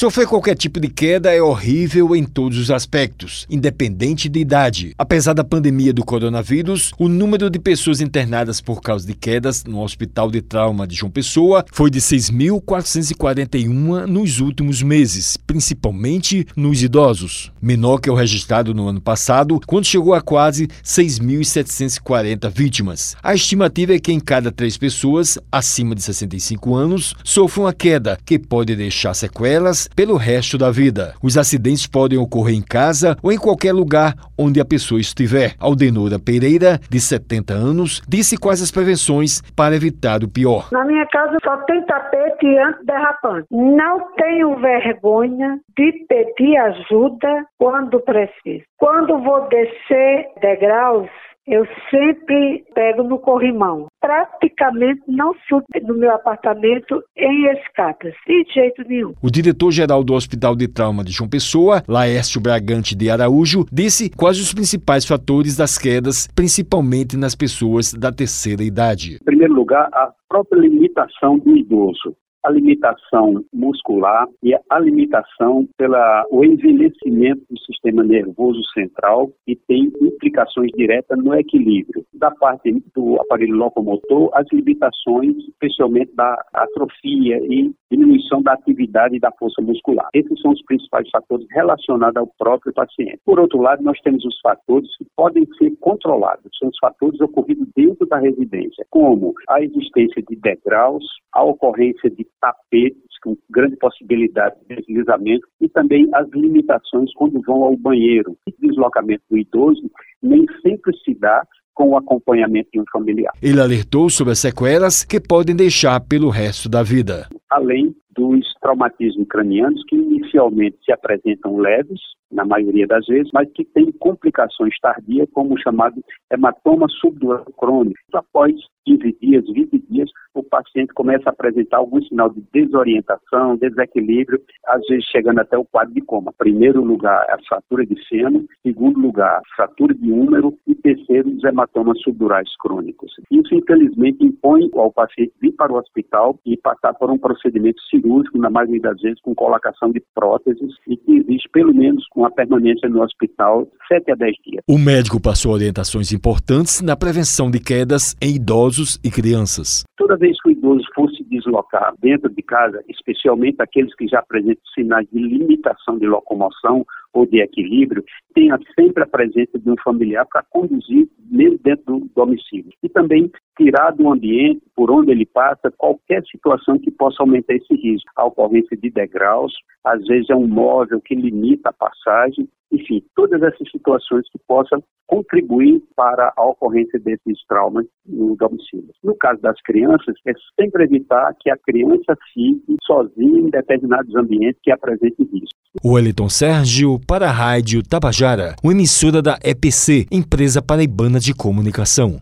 Sofrer qualquer tipo de queda é horrível em todos os aspectos, independente de idade. Apesar da pandemia do coronavírus, o número de pessoas internadas por causa de quedas no Hospital de Trauma de João Pessoa foi de 6.441 nos últimos meses, principalmente nos idosos, menor que o registrado no ano passado, quando chegou a quase 6.740 vítimas. A estimativa é que em cada três pessoas acima de 65 anos sofram uma queda que pode deixar sequelas pelo resto da vida. Os acidentes podem ocorrer em casa ou em qualquer lugar onde a pessoa estiver. Aldenora Pereira, de 70 anos, disse quais as prevenções para evitar o pior. Na minha casa só tem tapete antiderrapante. Não tenho vergonha de pedir ajuda quando preciso. Quando vou descer degraus, eu sempre pego no corrimão. Praticamente não subo no meu apartamento em escadas, de jeito nenhum. O diretor-geral do Hospital de Trauma de João Pessoa, Laércio Bragante de Araújo, disse quais os principais fatores das quedas, principalmente nas pessoas da terceira idade. Em primeiro lugar, a própria limitação do idoso a limitação muscular e a limitação pela o envelhecimento do sistema nervoso central e tem implicações diretas no equilíbrio. Da parte do aparelho locomotor, as limitações, especialmente da atrofia e diminuição da atividade e da força muscular. Esses são os principais fatores relacionados ao próprio paciente. Por outro lado, nós temos os fatores podem ser controlados, são os fatores ocorridos dentro da residência, como a existência de degraus, a ocorrência de tapetes com grande possibilidade de deslizamento e também as limitações quando vão ao banheiro. O deslocamento do idoso nem sempre se dá com o acompanhamento de um familiar. Ele alertou sobre as sequelas que podem deixar pelo resto da vida. Além traumatismos cranianos que inicialmente se apresentam leves, na maioria das vezes, mas que têm complicações tardias, como o chamado hematoma subdural crônico. Após 15 dias, 20 dias, o paciente começa a apresentar algum sinal de desorientação, desequilíbrio, às vezes chegando até o quadro de coma. Primeiro lugar, a fratura de seno, segundo lugar, fratura de úmero e terceiro, os hematomas subdurais crônicos. Isso, infelizmente, impõe ao paciente vir para o hospital e passar por um procedimento cirúrgico, na maioria das vezes com colocação de próteses, e que existe pelo menos uma permanência no hospital 7 a 10 dias. O médico passou orientações importantes na prevenção de quedas em idosos e crianças. Toda vez que o idoso for se deslocar dentro de casa, especialmente aqueles que já apresentam sinais de limitação de locomoção ou de equilíbrio, tenha sempre a presença de um familiar para conduzir mesmo dentro do domicílio. E também tirar do ambiente por onde ele passa qualquer situação que possa aumentar esse risco. A ocorrência de degraus, às vezes é um móvel que limita a passagem, enfim, todas essas situações que possam contribuir para a ocorrência desses traumas no domicílio. No caso das crianças, é sempre evitar que a criança fique sozinha em determinados ambientes que apresentem risco. Wellington Sérgio para a Rádio Tabajara, uma emissora da EPC, Empresa Paraibana de Comunicação.